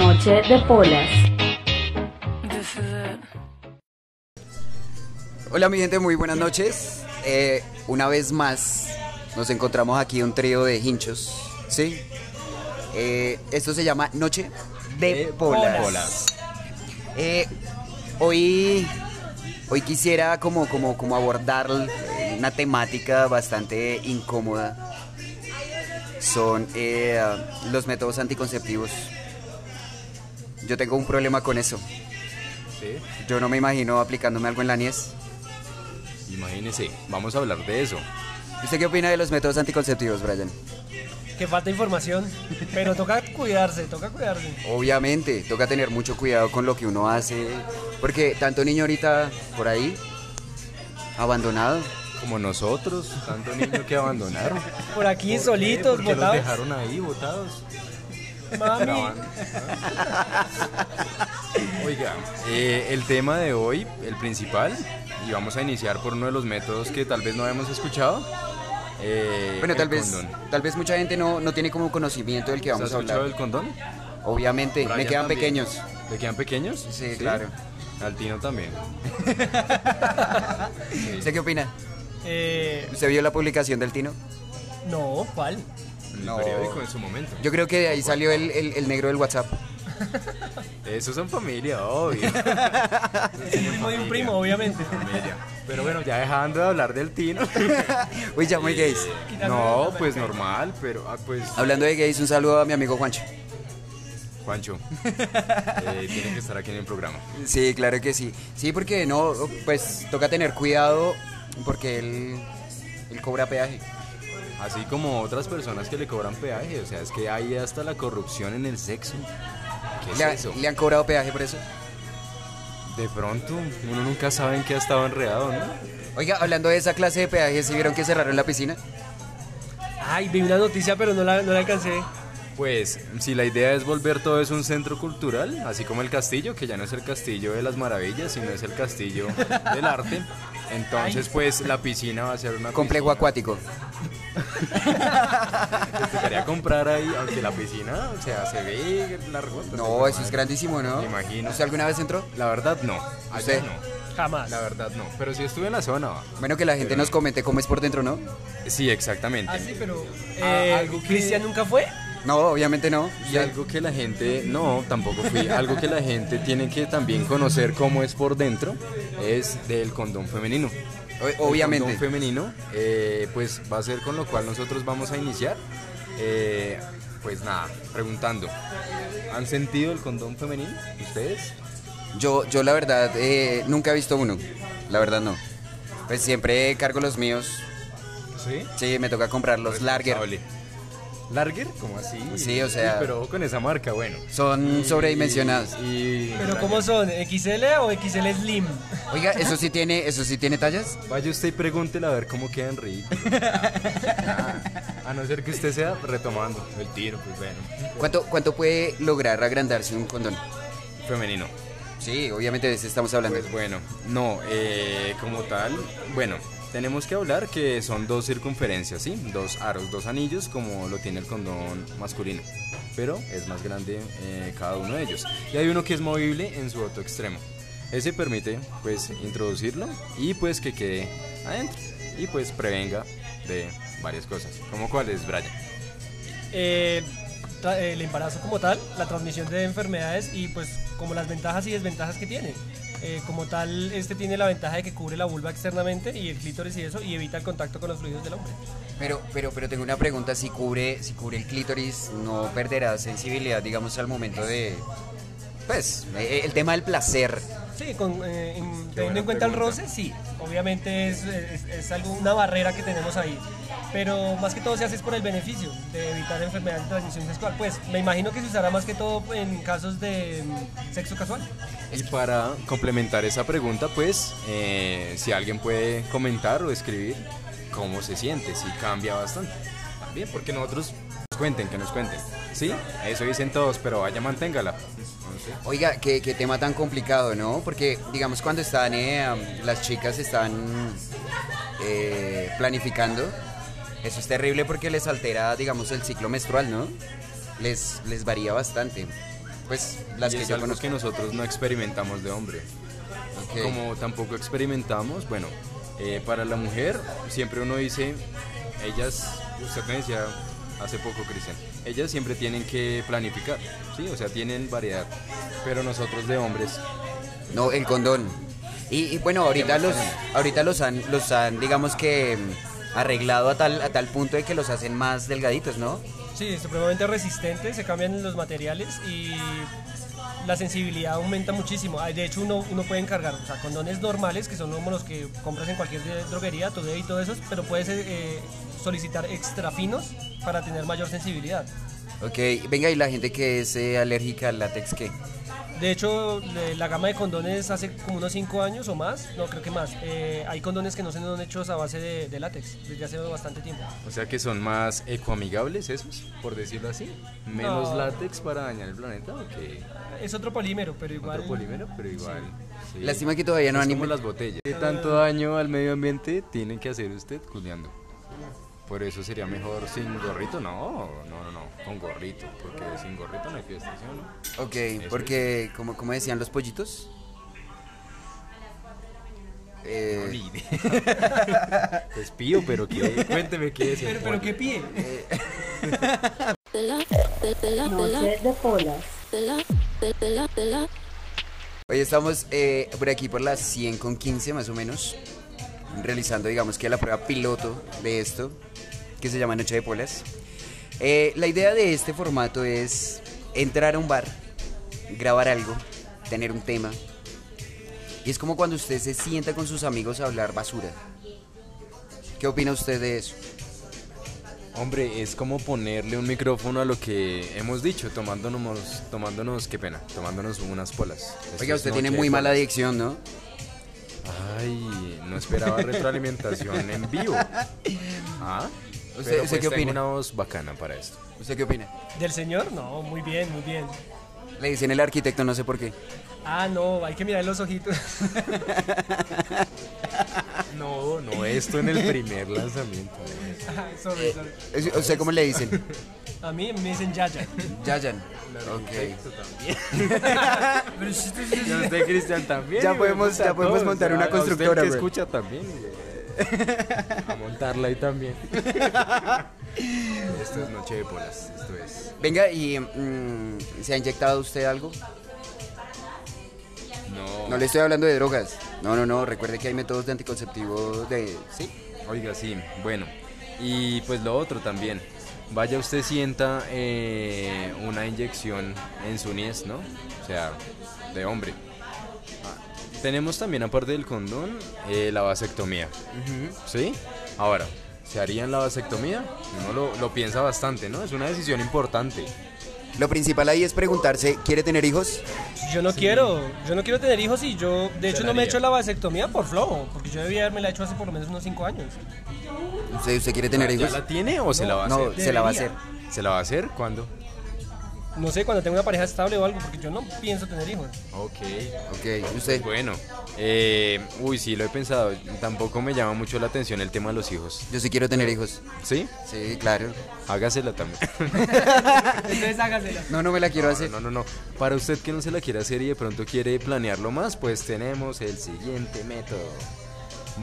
Noche de Polas. Hola mi gente, muy buenas noches. Eh, una vez más nos encontramos aquí un trío de hinchos, ¿sí? Eh, esto se llama Noche de, Polas. Eh, hoy, hoy quisiera como, como, como abordar una temática bastante incómoda. Son eh, los métodos anticonceptivos. Yo tengo un problema con eso. Sí, Yo no me imagino aplicándome algo en la niez. imagínese, vamos a hablar de eso. ¿Usted qué opina de los métodos anticonceptivos, Brian? Que falta información, pero toca cuidarse, toca cuidarse. Obviamente, toca tener mucho cuidado con lo que uno hace, porque tanto niño ahorita por ahí, abandonado. Como nosotros, tanto niño que abandonaron. Por aquí ¿Por solitos, ¿Por qué los botados. dejaron ahí botados? Mami, Grabando. Oiga, eh, el tema de hoy, el principal, y vamos a iniciar por uno de los métodos que tal vez no habíamos escuchado. eh, Bueno, el tal vez, condón. tal vez mucha gente no, no tiene como conocimiento del que ¿Se ha vamos a escuchado hablar. del condón? Obviamente, me Brian quedan también. pequeños. ¿Le quedan pequeños? Sí, claro. Al Tino también. ¿Usted qué opina? eh, ¿Usted vio la publicación del Tino? no, ¿cuál? El No. periódico en su momento. Yo creo que de ahí salió el, el- el negro del WhatsApp. Esos son familia, obvio. El primo de un primo, obviamente. Familia. Pero bueno, ya dejando de hablar del Tino. Uy, ya muy gays. No, pues normal, pero ah, pues Hablando de gays, un saludo a mi amigo Juancho. Juancho eh, tiene que estar aquí en el programa. Sí, claro que sí. Sí, porque no, pues toca tener cuidado porque él, él cobra peaje. Así como otras personas que le cobran peaje, o sea, es que hay hasta la corrupción en el sexo. ¿Qué es ¿Le, eso? le han cobrado peaje por eso? De pronto, uno nunca sabe en qué ha estado enredado, ¿no? Oiga, hablando de esa clase de peaje, ¿sí vieron que cerraron la piscina? Ay, vi una noticia, pero no la, no la alcancé. Pues, si la idea es volver todo eso un centro cultural, así como el castillo, que ya no es el castillo de las maravillas, sino es el castillo del arte, entonces pues la piscina va a ser una Complejo piscina. acuático. Te tocaría comprar ahí, aunque la piscina, o sea, se ve largo. No, eso es grandísimo, ¿no? Me imagino. ¿Usted alguna vez entró? La verdad no, ¿Usted? no. Jamás. La verdad no, pero sí estuve en la zona. va. Bueno, que la gente nos comente cómo es por dentro, ¿no? Sí, exactamente. Ah, sí, pero. Ah, Eh, algo que- ¿Cristian nunca fue? No, obviamente no. Y algo que la gente, no, tampoco fui, algo que la gente tiene que también conocer cómo es por dentro es del condón femenino. O- El obviamente. condón femenino, eh, pues va a ser con lo cual nosotros vamos a iniciar. Eh, pues nada, preguntando, ¿han sentido el condón femenino ustedes? Yo, yo la verdad, eh, nunca he visto uno. La verdad no. Pues siempre cargo los míos. Sí. Sí, me toca comprar los Larger. ¿Larger? ¿Cómo así? Sí, o sea- pero con esa marca, bueno. Son sobredimensionados. Y, ¿Pero cómo son? ¿XL o XL Slim? Oiga, ¿eso sí tiene, eso sí tiene tallas? Vaya usted y pregúntele a ver cómo quedan ricos. Ah, a no ser que usted sea retomando el tiro, pues bueno. ¿Cuánto, cuánto puede lograr agrandarse un condón? Femenino. Sí, obviamente de eso estamos hablando. Pues bueno, no, eh, como tal, bueno, tenemos que hablar que son dos circunferencias, ¿sí? Dos aros, dos anillos, como lo tiene el condón masculino. Pero es más grande eh, cada uno de ellos. Y hay uno que es movible en su otro extremo. Ese permite, pues, introducirlo y pues que quede adentro. Y pues prevenga de varias cosas. ¿Como cuál es, Brian? Eh, el embarazo como tal, la transmisión de enfermedades y pues como las ventajas y desventajas que tiene. Eh, como tal, este tiene la ventaja de que cubre la vulva externamente y el clítoris y eso y evita el contacto con los fluidos del hombre. Pero, pero, pero tengo una pregunta, si cubre, si cubre el clítoris, ¿no perderá sensibilidad, digamos, al momento de... Pues, eh, el tema del placer. Sí, con, eh, en- teniendo en cuenta el pregunta. roce, sí. Obviamente es, es, es algo, una barrera que tenemos ahí. Pero más que todo se hace es por el beneficio de evitar enfermedades de transmisión sexual. Pues me imagino que se usará más que todo en casos de mm, sexo casual. Y para complementar esa pregunta, pues, eh, si alguien puede comentar o escribir cómo se siente, si cambia bastante. También, porque nosotros nos cuenten, que nos cuenten. ¿Sí? Eso dicen todos, pero vaya, manténgala. Oiga, qué, qué tema tan complicado, ¿no? Porque, digamos, cuando están, eh, las chicas están eh, planificando, eso es terrible porque les altera, digamos, el ciclo menstrual, ¿no? Les, les varía bastante. Pues las y que es yo algo conozco. que nosotros no experimentamos de hombre. Como tampoco experimentamos, bueno, eh, para la mujer siempre uno dice, ellas, usted me decía hace poco, Cristian, ellas siempre tienen que planificar, ¿sí? O sea, tienen variedad. Pero nosotros de hombres, No, el condón. Y, y bueno, ahorita los, ahorita los han, los han, digamos que mm, arreglado a tal, a tal punto de que los hacen más delgaditos, ¿no? Sí, supremamente resistente, se cambian los materiales y la sensibilidad aumenta muchísimo. De hecho, uno, uno puede encargar o sea, condones normales, que son como los que compras en cualquier droguería, Today y todo eso, pero puedes eh, solicitar extra finos para tener mayor sensibilidad. Ok, venga, y la gente que es eh, alérgica al látex, ¿qué? De hecho, la gama de condones hace como unos 5 años o más, no creo que más. eh, hay condones que no son hechos a base de, de látex desde hace bastante tiempo. o sea que son más ecoamigables esos, por decirlo así. Menos No. látex para dañar el planeta, o que Es otro polímero, pero igual. otro polímero, pero igual. sí. Lástima que todavía no han inven- las botellas. ¿Qué tanto daño al medio ambiente tiene que hacer usted culeando? Por eso sería mejor sin gorrito, no, no, no, no, con gorrito, porque sin gorrito no hay fiesta, ¿sí o no? Ok, porque, como, como decían los pollitos. Eh, Ni idea. Pues pío, pero que, cuénteme qué es. el Pero, pero. ¿qué pie? Noches de polas. Hoy estamos eh, por aquí por las 100 con 15 más o menos, realizando digamos que la prueba piloto de esto, que se llama Noche de Polas. Eh, la idea de este formato es entrar a un bar, grabar algo, tener un tema. Y es como cuando usted se sienta con sus amigos a hablar basura. ¿Qué opina usted de eso? Hombre, es como ponerle un micrófono a lo que hemos dicho, tomándonos, tomándonos, qué pena, tomándonos unas polas. Esto Oiga, usted tiene muy mala adicción, ¿no? Ay, no esperaba retroalimentación en vivo. ¿Ah? ¿Usted- Pero usted pues qué tengo opina? una voz bacana para esto. ¿Usted qué opina? ¿Del señor? No, muy bien, muy bien. Le dicen el arquitecto, no sé por qué. Ah, no, hay que mirar los ojitos. No, no, esto en el primer lanzamiento. Ah, sorry, sorry. Es- ¿Usted cómo le dicen? A mí me dicen Yaya. Yayan. Ok. Pero si esto es- Y a usted, Cristian, también. Ya podemos- ya podemos montar o sea, una a usted constructora, que güey. escucha también. A montarla ahí también. Esto es Noche de Polas. Esto es. Venga, ¿y mm, se ha inyectado usted algo? No. No le estoy hablando de drogas. No, no, no. Recuerde que hay métodos de anticonceptivo de... ¿Sí? Oiga, sí, bueno. Y pues lo otro también. Vaya usted sienta eh, una inyección en su niez, ¿no? O sea, de hombre. Tenemos también, aparte del condón, eh, la vasectomía. ¿Sí? Ahora, ¿se harían la vasectomía? Uno lo, lo piensa bastante, ¿no? Es una decisión importante. Lo principal ahí es preguntarse, ¿quiere tener hijos? Yo no quiero, yo no quiero tener hijos y yo, de hecho, no me he hecho la vasectomía por flojo, porque yo debía haberme la hecho hace por lo menos unos 5 años. ¿Usted, usted quiere tener ¿Ya hijos? la tiene o se la va a No, hacer? se la va a hacer. ¿Se la va a hacer? ¿Cuándo? No sé, cuando tenga una pareja estable o algo, porque yo no pienso tener hijos. Ok. Ok, ¿usted? Bueno, eh, uy, sí, lo he pensado. Tampoco me llama mucho la atención el tema de los hijos. Yo sí quiero tener hijos. ¿Sí? Sí, claro. Hágasela también. Entonces hágasela. No, no me la quiero No, hacer. No, no, no. Para usted que no se la quiere hacer y de pronto quiere planearlo más, pues tenemos el siguiente método.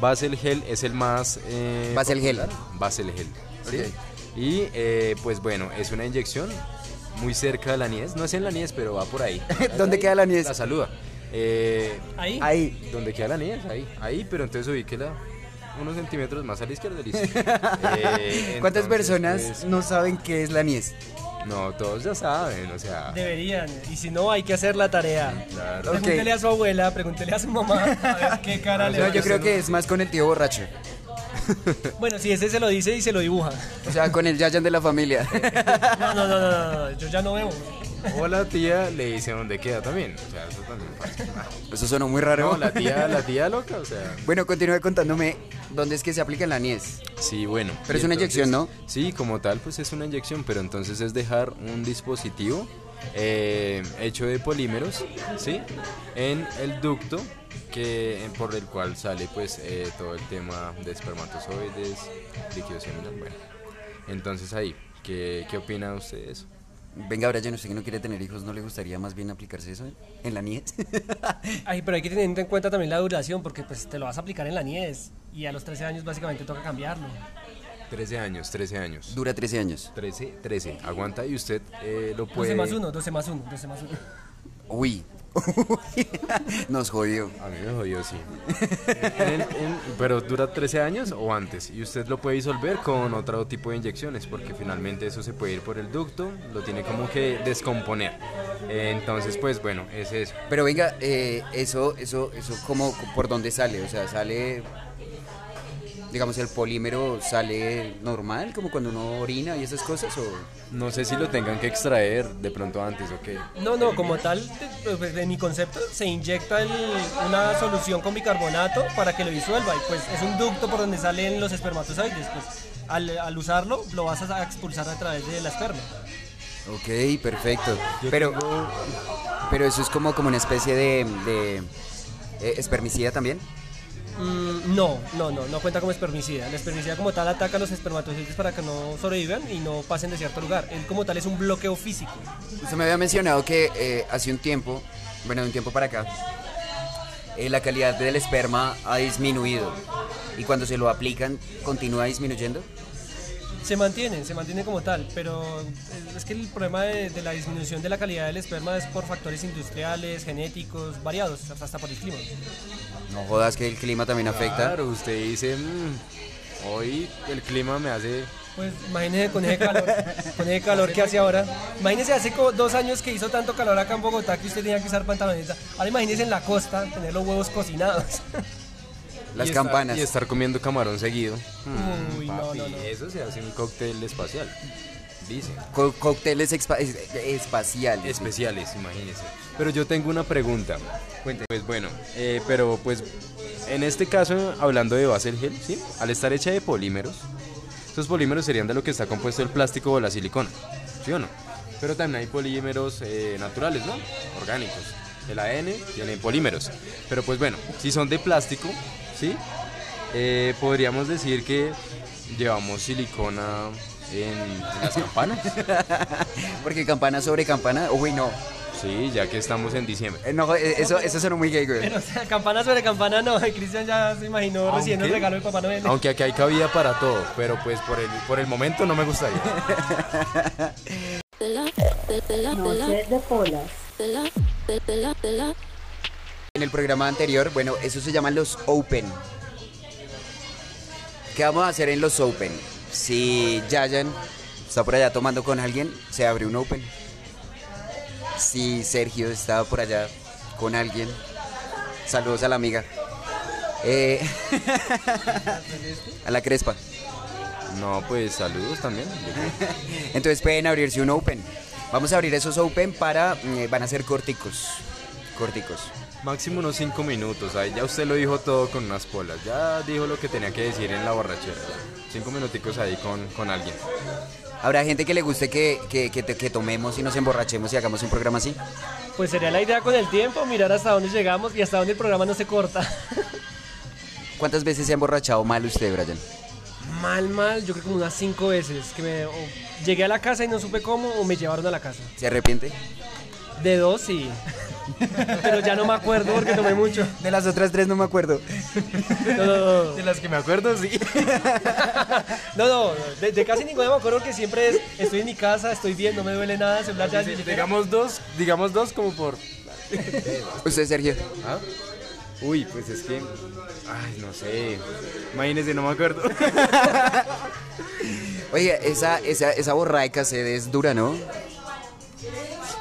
Basel Gel es el más... Eh, Basel Gel. Basel Gel. ¿sí? Y eh, pues bueno, es una inyección muy cerca de la niez. No es en la niez, pero va por ahí. ¿Dónde queda la niez? La saluda. Eh, Ahí. Ahí. ¿Dónde queda la niez? Ahí. Ahí, pero entonces ubíquela unos centímetros más a la izquierda. listo. Eh, ¿Cuántas entonces, personas pues, no saben qué es la niez? no, todos ya saben, o sea... Deberían, y si no, hay que hacer la tarea. Claro. Pregúntele a su abuela, pregúntele a su mamá, a ver qué cara le No, va yo a creo que es más con el tío borracho. Bueno, si ese se lo dice y se lo dibuja. O sea, con el Yayan de la familia. No, no, no, no, no, no, yo ya no veo. O la tía le dice dónde queda también. O sea, eso también pasa. Eso sonó muy raro. No, la tía, la tía loca, o sea. Bueno, continúe contándome dónde es que se aplica la niez. Sí, bueno. Pero es una inyección, ¿no? Sí, como tal, pues es una inyección, pero entonces es dejar un dispositivo eh, hecho de polímeros, ¿sí? En el ducto que por el cual sale pues eh, todo el tema de espermatozoides, líquido seminal, bueno. Entonces ahí, ¿qué, qué opina usted de eso? Venga, Brian, usted que no quiere tener hijos, ¿no le gustaría más bien aplicarse eso en la niñez? Ay, pero hay que tener en cuenta también la duración, porque pues te lo vas a aplicar en la niñez y a los 13 años básicamente toca cambiarlo. 13 años, 13 años. Dura 13 años. 13, 13. Aguanta y usted eh, lo puede... 12 más 1, 12 más 1, 12 más 1. Uy. Nos jodió. A mí me jodió, sí. En el- en- pero dura 13 años o antes. Y usted lo puede disolver con otro tipo de inyecciones, porque finalmente eso se puede ir por el ducto, lo tiene como que descomponer. Entonces, pues bueno, es eso. Pero venga, eh, eso, eso, eso, ¿cómo, por dónde sale? O sea, sale, digamos, el polímero sale normal, como cuando uno orina y esas cosas, o No sé si lo tengan que extraer de pronto antes o qué. No, no, como tal, pues, en mi concepto, se inyecta el- una solución con bicarbonato para que lo disuelva y pues es un ducto por donde salen los espermatozoides. Pues al, al usarlo lo vas a expulsar a través de la esperma. Ok, perfecto. Pero, pero eso es como, como una especie de, de eh, espermicida también. Mm, no, no, no, no cuenta como espermicida. La espermicida como tal ataca a los espermatozoides para que no sobrevivan y no pasen de cierto lugar. Él como tal es un bloqueo físico. Usted me había mencionado que eh, hace un tiempo, bueno, de un tiempo para acá, eh, la calidad del esperma ha disminuido. Y cuando se lo aplican, continúa disminuyendo. Se mantiene, se mantiene como tal, pero eh, es que el problema de, de la disminución de la calidad del esperma es por factores industriales, genéticos, variados, hasta por el clima. No jodas que el clima también afecta. Claro, usted dice, "Mm, hoy el clima me hace... Pues imagínese con ese calor, con ese calor que hace ahora. Imagínese hace como dos años que hizo tanto calor acá en Bogotá que usted tenía que usar pantaloneta. Ahora imagínese en la costa tener los huevos cocinados. Las y estar- campanas. y estar comiendo camarón seguido. Uy, no, Papi, no, no. Eso se hace un cóctel espacial. Dice. Co- cócteles espaciales. Especiales, imagínese. Pero yo tengo una pregunta. Pues bueno, eh, pero pues en este caso, hablando de base del gel, ¿sí? Al estar hecha de polímeros, estos polímeros serían de lo que está compuesto el plástico o la silicona, ¿sí o no? Pero también hay polímeros eh, naturales, ¿no? Orgánicos. El AN tiene polímeros. Pero pues bueno, si son de plástico, ¿sí? Eh, podríamos decir que llevamos silicona en, en las campanas. Porque campana sobre campana. Uy, no. Sí, ya que estamos en diciembre. Eh, no, eh, eso, eso sonó muy gay, güey. Pero o sea, campana sobre campana no, Cristian ya se imaginó recién el Aunque- regalo de Papá Noel. Aunque aquí hay cabida para todo, pero pues por el, por el momento no me gustaría. Noche de polas. En el programa anterior, bueno, eso se llaman los Open. ¿Qué vamos a hacer en los Open? Si Yayan está por allá tomando con alguien, se abre un Open. Si Sergio está por allá con alguien, saludos a la amiga. Eh, a la Crespa. No, pues saludos también. Entonces pueden abrirse un Open. Vamos a abrir esos Open para. mm, van a ser corticos. Corticos. Máximo unos 5 minutos. Ahí ya usted lo dijo todo con unas polas. Ya dijo lo que tenía que decir en la borrachera. 5 minuticos ahí con, con alguien. ¿Habrá gente que le guste que, que, que, que tomemos y nos emborrachemos y hagamos un programa así? Pues sería la idea con el tiempo, mirar hasta dónde llegamos y hasta dónde el programa no se corta. ¿Cuántas veces se ha emborrachado mal usted, Brian? Mal, mal, yo creo como unas cinco veces que me o llegué a la casa y no supe cómo o me llevaron a la casa. ¿Se arrepiente? De dos sí. Pero ya no me acuerdo porque tomé mucho. De las otras tres no me acuerdo. No, no, no. De las que me acuerdo, sí. No, no, de, de casi ninguna me acuerdo que siempre es estoy en mi casa, estoy bien, no me duele nada, celular ya digamos dos, digamos dos como por... ¿Usted, Sergio? ¿Ah? Uy, pues es que... Ay, no sé. Imagínese, no me acuerdo. Oye, esa, esa, esa borraica se es dura, ¿no?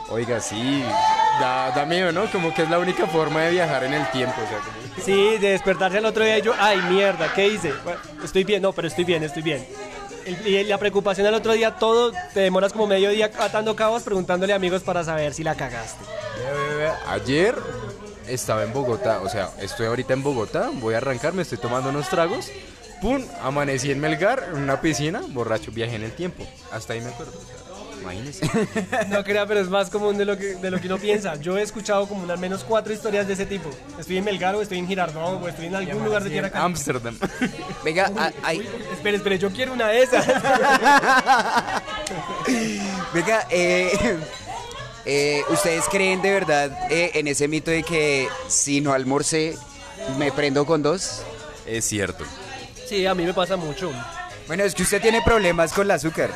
Oiga, sí. Da, da miedo, ¿no? Como que es la única forma de viajar en el tiempo. O sea, como... Sí, de despertarse al otro día y yo, ay, mierda, ¿qué hice? Bueno, estoy bien, no, pero estoy bien, estoy bien. Y la preocupación al otro día, todo, te demoras como medio día atando cabos preguntándole a amigos para saber si la cagaste. Ayer estaba en Bogotá, o sea, estoy ahorita en Bogotá, voy a arrancar, me estoy tomando unos tragos, pum, amanecí en Melgar, en una piscina, borracho, viajé en el tiempo. Hasta ahí me acuerdo. o sea, imagínese. No crea, pero es más común de lo que, de lo que uno piensa. Yo he escuchado como al menos cuatro historias de ese tipo. Estoy en Melgar o estoy en Girardot o estoy en algún lugar de tierra caliente. Ámsterdam. Venga, a- hay, Espere, espere, yo quiero una de esas. Venga, eh, eh, ¿ustedes creen de verdad eh, en ese mito de que si no almorcé, me prendo con dos? Es cierto. Sí, a mí me pasa mucho. Bueno, es que usted tiene problemas con el azúcar.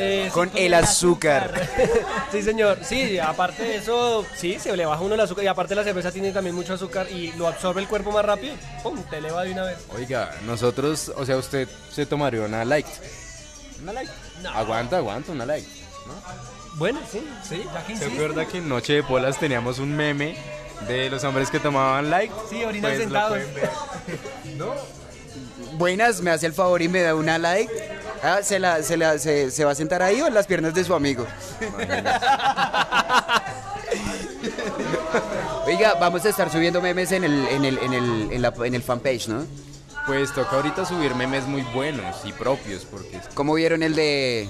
Eh, Con el azúcar. sí, señor. Sí, aparte de eso, sí, se le baja uno el azúcar. Y aparte la cerveza tiene también mucho azúcar y lo absorbe el cuerpo más rápido. ¡Pum! Te eleva de una vez. Oiga, nosotros, o sea, usted se tomaría una light. Una light. No. Aguanta, aguanta, una light. ¿no? Bueno, sí, sí. Ya que ¿Se acuerda que en Noche de Polas teníamos un meme de los hombres que tomaban light? Sí, orinan Pues sentados. ¿No? Buenas, me hace el favor y me da una like. Ah, ¿se, la, se, la- se, se va a sentar ahí o en las piernas de su amigo? Oiga, vamos a estar subiendo memes en el, en el, en el, en la- en el fanpage, ¿no? Pues toca ahorita subir memes muy buenos y propios, porque ¿Cómo vieron el de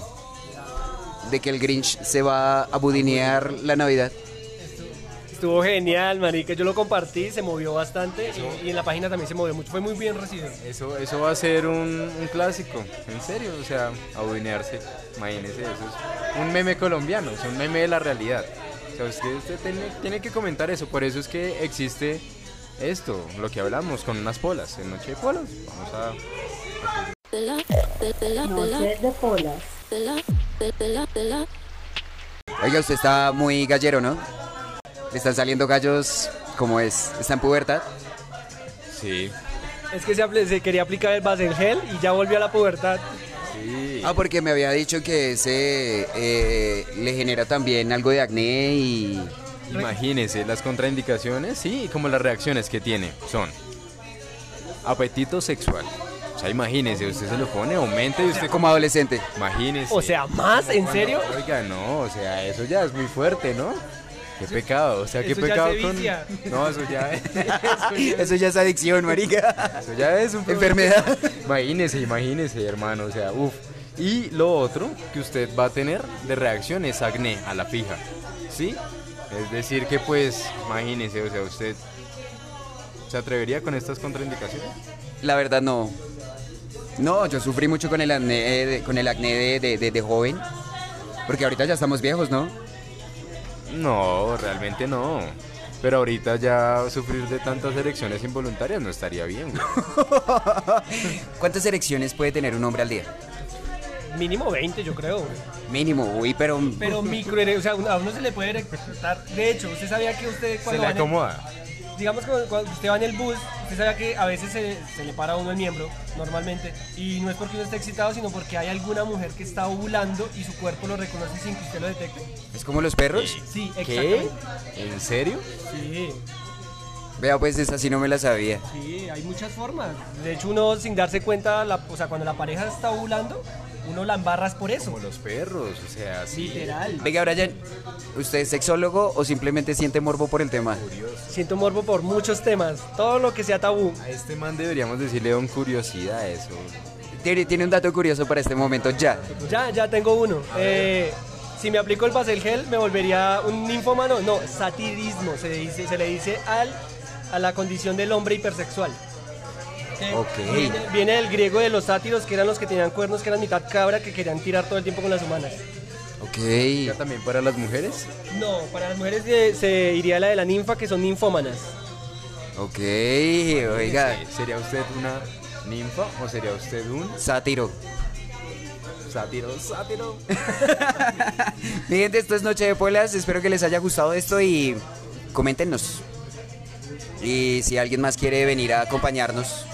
de que el Grinch se va a budinear la Navidad? Estuvo genial, marica. Yo lo compartí, se movió bastante y, y en la página también se movió mucho. Fue muy bien recibido. eso, eso va a ser un, un clásico, en serio, o sea, abuinearse, imagínese, eso es un meme colombiano, es un meme de la realidad. O sea, usted, usted tiene, tiene que comentar eso, por eso es que existe esto, lo que hablamos con unas polas, en Noche de Polas. Vamos a... Noche de polas. Oiga, usted está muy gallero, ¿no? Le están saliendo gallos, ¿cómo es? ¿Está en pubertad? Sí, Es que se, quería aplicar el Basengel y ya volvió a la pubertad. sí. Ah, porque me había dicho que ese eh, le genera también algo de acné y... Imagínese las contraindicaciones, sí, y como las reacciones que tiene son apetito sexual. O sea, imagínese, usted se lo pone, aumenta y usted Como adolescente. Imagínese. O sea, ¿más? ¿En serio? Oiga, no, o sea, eso ya es muy fuerte, ¿no? Qué pecado, o sea, qué Eso ya pecado se con. vicia. No, eso ya es. Eso ya, Eso ya es adicción, marica. eso ya es un. Enfermedad. Imagínese, imagínese, hermano, o sea, uff. Y lo otro que usted va a tener de reacción es acné a la fija, ¿sí? Es decir, que pues, imagínese, o sea, usted se atrevería con estas contraindicaciones. La verdad no. No, yo sufrí mucho con el acné, eh, de, con el acné de, de- de- de joven. Porque ahorita ya estamos viejos, ¿no? No, realmente no. Pero ahorita ya sufrir de tantas erecciones involuntarias no estaría bien. güey. ¿Cuántas erecciones puede tener un hombre al día? Mínimo 20, yo creo. Mínimo, uy, pero... Pero micro, o sea, a uno se le puede erectar. De hecho, usted sabía que usted Se cuando le va en el- acomoda. Digamos que cuando usted va en el bus, usted sabe que a veces se, se le para a uno el miembro, normalmente, y no es porque uno esté excitado, sino porque hay alguna mujer que está ovulando y su cuerpo lo reconoce sin que usted lo detecte. ¿Es como los perros? Sí, ¿Qué? exactamente. ¿En serio? Sí, Vea, pues esa sí no me la sabía. sí, hay muchas formas. De hecho, uno sin darse cuenta, la- o sea, cuando la pareja está ovulando, uno la embarras por eso. Como los perros, o sea, sí. Literal. Venga, Brian, ¿usted es sexólogo o simplemente siente morbo por el tema? Siento morbo por muchos temas, todo lo que sea tabú. A este man deberíamos decirle con curiosidad eso. Tiene, tiene un dato curioso para este momento, ya. Ya, ya tengo uno. Eh, si me aplico el Basel Gel, me volvería un ninfómano. No, satirismo, se, dice, se le dice al, a la condición del hombre hipersexual. Que Ok. Viene, viene del griego de los sátiros, que eran los que tenían cuernos, que eran mitad cabra, que querían tirar todo el tiempo con las humanas. Ok. ¿Ya también para las mujeres? No, para las mujeres se, se iría la de la ninfa, que son ninfómanas. Ok, oiga. Sí, ¿Sería usted una ninfa o sería usted un Sátiro. sátiro? Sátiro. Mi gente, esto es Noche de Polas. Espero que les haya gustado esto y coméntenos. Y si alguien más quiere venir a acompañarnos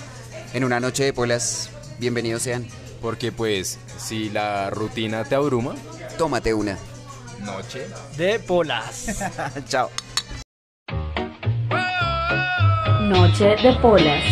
en una noche de polas, bienvenidos sean. Porque pues, si la rutina te abruma, Tómate una. noche De polas. Chao. Noche de polas.